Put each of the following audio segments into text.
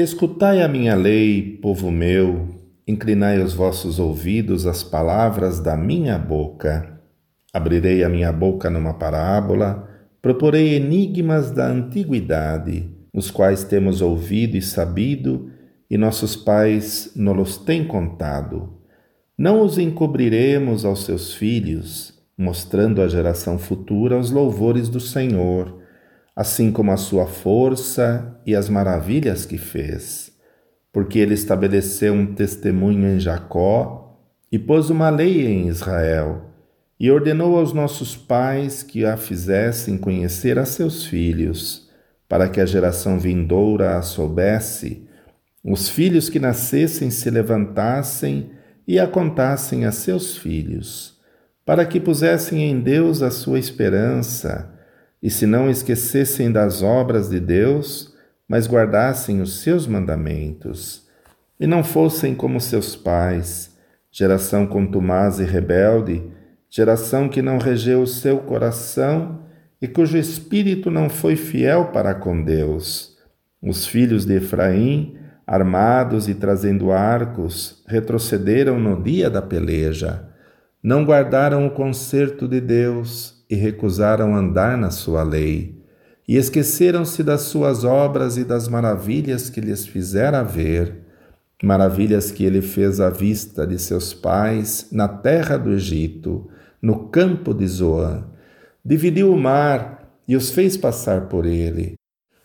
Escutai a minha lei, povo meu, inclinai os vossos ouvidos às palavras da minha boca. Abrirei a minha boca numa parábola, proporei enigmas da antiguidade, os quais temos ouvido e sabido, e nossos pais nos têm contado. Não os encobriremos aos seus filhos, mostrando à geração futura os louvores do Senhor assim como a sua força e as maravilhas que fez. Porque ele estabeleceu um testemunho em Jacó e pôs uma lei em Israel, e ordenou aos nossos pais que a fizessem conhecer a seus filhos, para que a geração vindoura a soubesse, os filhos que nascessem se levantassem e a contassem a seus filhos, para que pusessem em Deus a sua esperança e se não esquecessem das obras de Deus, mas guardassem os seus mandamentos, e não fossem como seus pais, geração contumaz e rebelde, geração que não regeu o seu coração e cujo espírito não foi fiel para com Deus. Os filhos de Efraim, armados e trazendo arcos, retrocederam no dia da peleja. Não guardaram o concerto de Deus, e recusaram andar na sua lei, e esqueceram-se das suas obras e das maravilhas que lhes fizera ver, maravilhas que ele fez à vista de seus pais na terra do Egito, no campo de Zoã. Dividiu o mar e os fez passar por ele.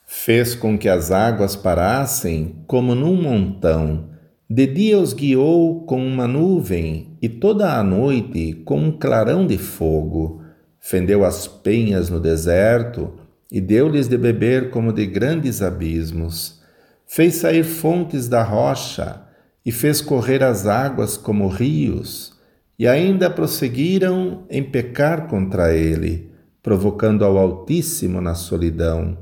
Fez com que as águas parassem como num montão. De dia os guiou com uma nuvem e toda a noite com um clarão de fogo fendeu as penhas no deserto e deu-lhes de beber como de grandes abismos. Fez sair fontes da rocha e fez correr as águas como rios, e ainda prosseguiram em pecar contra ele, provocando ao Altíssimo na solidão,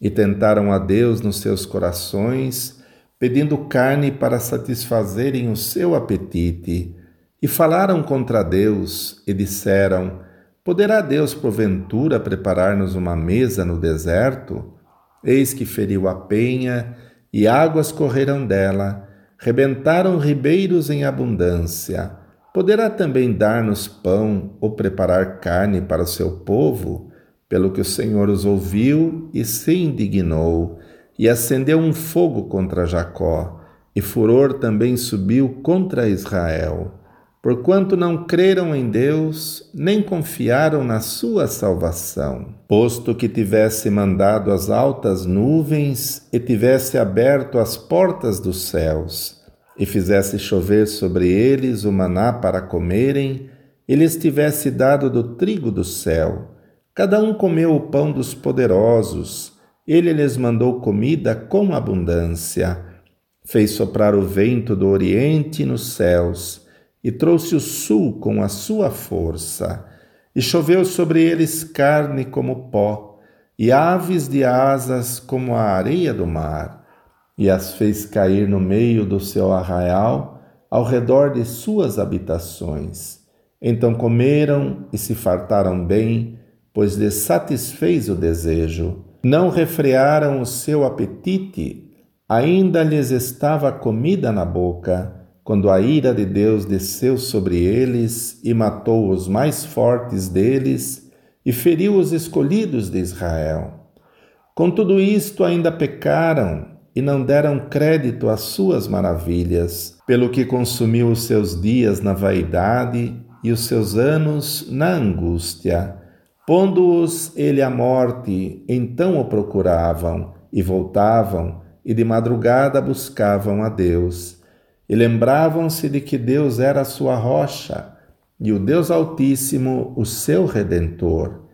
e tentaram a Deus nos seus corações, pedindo carne para satisfazerem o seu apetite, e falaram contra Deus e disseram: Poderá Deus, porventura, preparar-nos uma mesa no deserto? Eis que feriu a penha, e águas correram dela, rebentaram ribeiros em abundância. Poderá também dar-nos pão ou preparar carne para o seu povo? Pelo que o Senhor os ouviu e se indignou, e acendeu um fogo contra Jacó, e furor também subiu contra Israel porquanto não creram em Deus, nem confiaram na sua salvação. Posto que tivesse mandado as altas nuvens e tivesse aberto as portas dos céus, e fizesse chover sobre eles o maná para comerem, e lhes tivesse dado do trigo do céu. Cada um comeu o pão dos poderosos, ele lhes mandou comida com abundância. Fez soprar o vento do oriente nos céus, e trouxe o sul com a sua força, e choveu sobre eles carne como pó, e aves de asas como a areia do mar, e as fez cair no meio do seu arraial, ao redor de suas habitações. Então comeram e se fartaram bem, pois lhes satisfez o desejo. Não refrearam o seu apetite, ainda lhes estava comida na boca quando a ira de Deus desceu sobre eles e matou os mais fortes deles e feriu os escolhidos de Israel. Com tudo isto ainda pecaram e não deram crédito às suas maravilhas, pelo que consumiu os seus dias na vaidade e os seus anos na angústia. Pondo-os ele à morte, então o procuravam e voltavam, e de madrugada buscavam a Deus e lembravam-se de que Deus era a sua rocha e o Deus Altíssimo o seu redentor.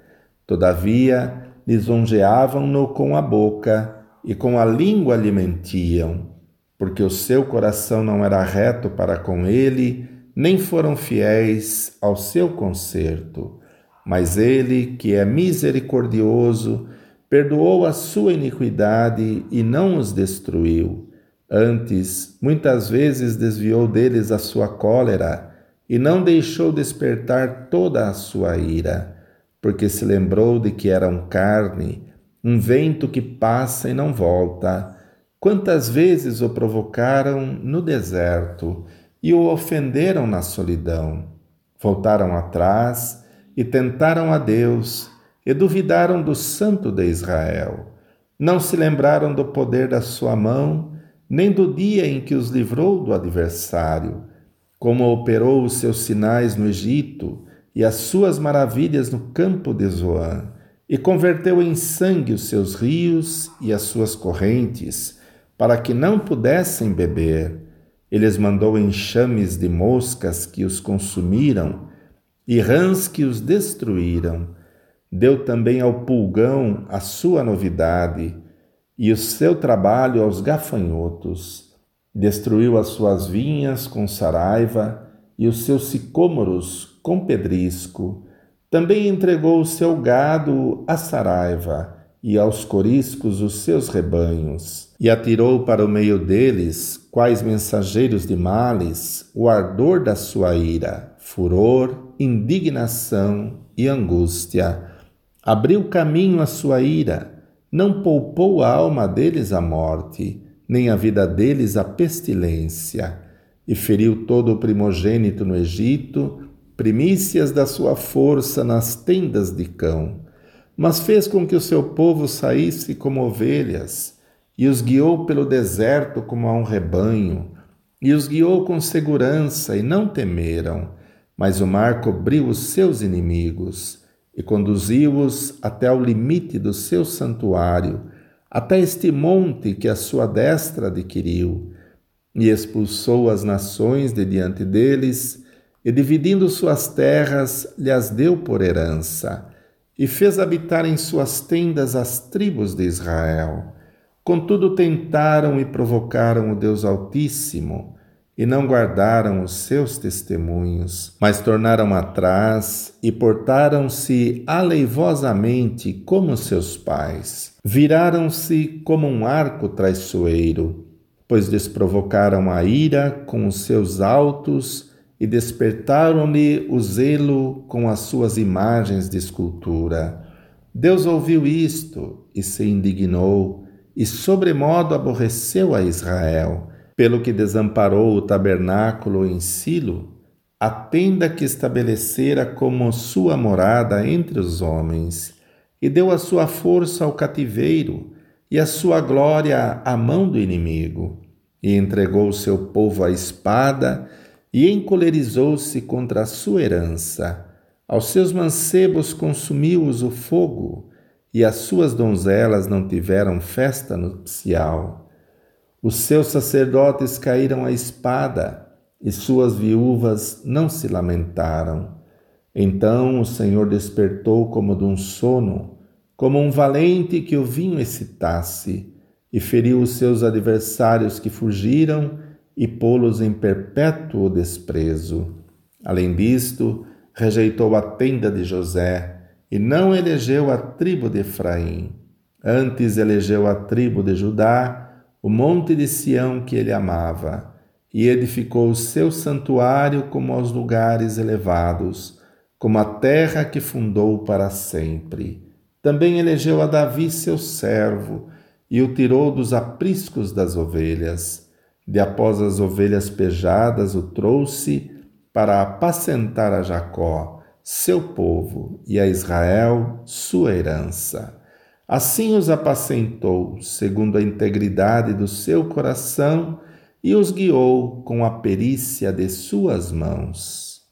Todavia, lisonjeavam-no com a boca e com a língua lhe mentiam, porque o seu coração não era reto para com ele, nem foram fiéis ao seu conserto. Mas ele, que é misericordioso, perdoou a sua iniquidade e não os destruiu Antes, muitas vezes desviou deles a sua cólera e não deixou despertar toda a sua ira, porque se lembrou de que eram carne, um vento que passa e não volta, Quantas vezes o provocaram no deserto e o ofenderam na solidão? Voltaram atrás e tentaram a Deus e duvidaram do Santo de Israel. Não se lembraram do poder da sua mão, nem do dia em que os livrou do adversário, como operou os seus sinais no Egito e as suas maravilhas no campo de Zoan, e converteu em sangue os seus rios e as suas correntes para que não pudessem beber. Eles mandou enxames de moscas que os consumiram e rãs que os destruíram. Deu também ao pulgão a sua novidade e o seu trabalho aos gafanhotos. Destruiu as suas vinhas com saraiva e os seus sicômoros com pedrisco. Também entregou o seu gado à saraiva e aos coriscos os seus rebanhos, e atirou para o meio deles, quais mensageiros de males, o ardor da sua ira, furor, indignação e angústia. Abriu caminho à sua ira, não poupou a alma deles à morte, nem a vida deles à pestilência, e feriu todo o primogênito no Egito, primícias da sua força nas tendas de cão mas fez com que o seu povo saísse como ovelhas, e os guiou pelo deserto como a um rebanho, e os guiou com segurança, e não temeram. Mas o mar cobriu os seus inimigos, e conduziu-os até o limite do seu santuário, até este monte que a sua destra adquiriu, e expulsou as nações de diante deles, e dividindo suas terras, lhes deu por herança e fez habitar em suas tendas as tribos de Israel. Contudo, tentaram e provocaram o Deus Altíssimo e não guardaram os seus testemunhos, mas tornaram atrás e portaram-se aleivosamente como seus pais. Viraram-se como um arco traiçoeiro, pois desprovocaram a ira com os seus altos e despertaram-lhe o zelo com as suas imagens de escultura. Deus ouviu isto e se indignou, e sobremodo aborreceu a Israel, pelo que desamparou o tabernáculo em Silo, a tenda que estabelecera como sua morada entre os homens, e deu a sua força ao cativeiro, e a sua glória à mão do inimigo, e entregou seu povo à espada, e encolerizou-se contra a sua herança. Aos seus mancebos consumiu-os o fogo, e as suas donzelas não tiveram festa nupcial. Os seus sacerdotes caíram à espada, e suas viúvas não se lamentaram. Então o Senhor despertou como de um sono, como um valente que o vinho excitasse, e feriu os seus adversários que fugiram, e pô-los em perpétuo desprezo. Além disto, rejeitou a tenda de José e não elegeu a tribo de Efraim. Antes elegeu a tribo de Judá, o monte de Sião que ele amava, e edificou o seu santuário como aos lugares elevados, como a terra que fundou para sempre. Também elegeu a Davi seu servo, e o tirou dos apriscos das ovelhas de após as ovelhas pejadas o trouxe para apacentar a Jacó, seu povo, e a Israel, sua herança. Assim os apacentou, segundo a integridade do seu coração, e os guiou com a perícia de suas mãos.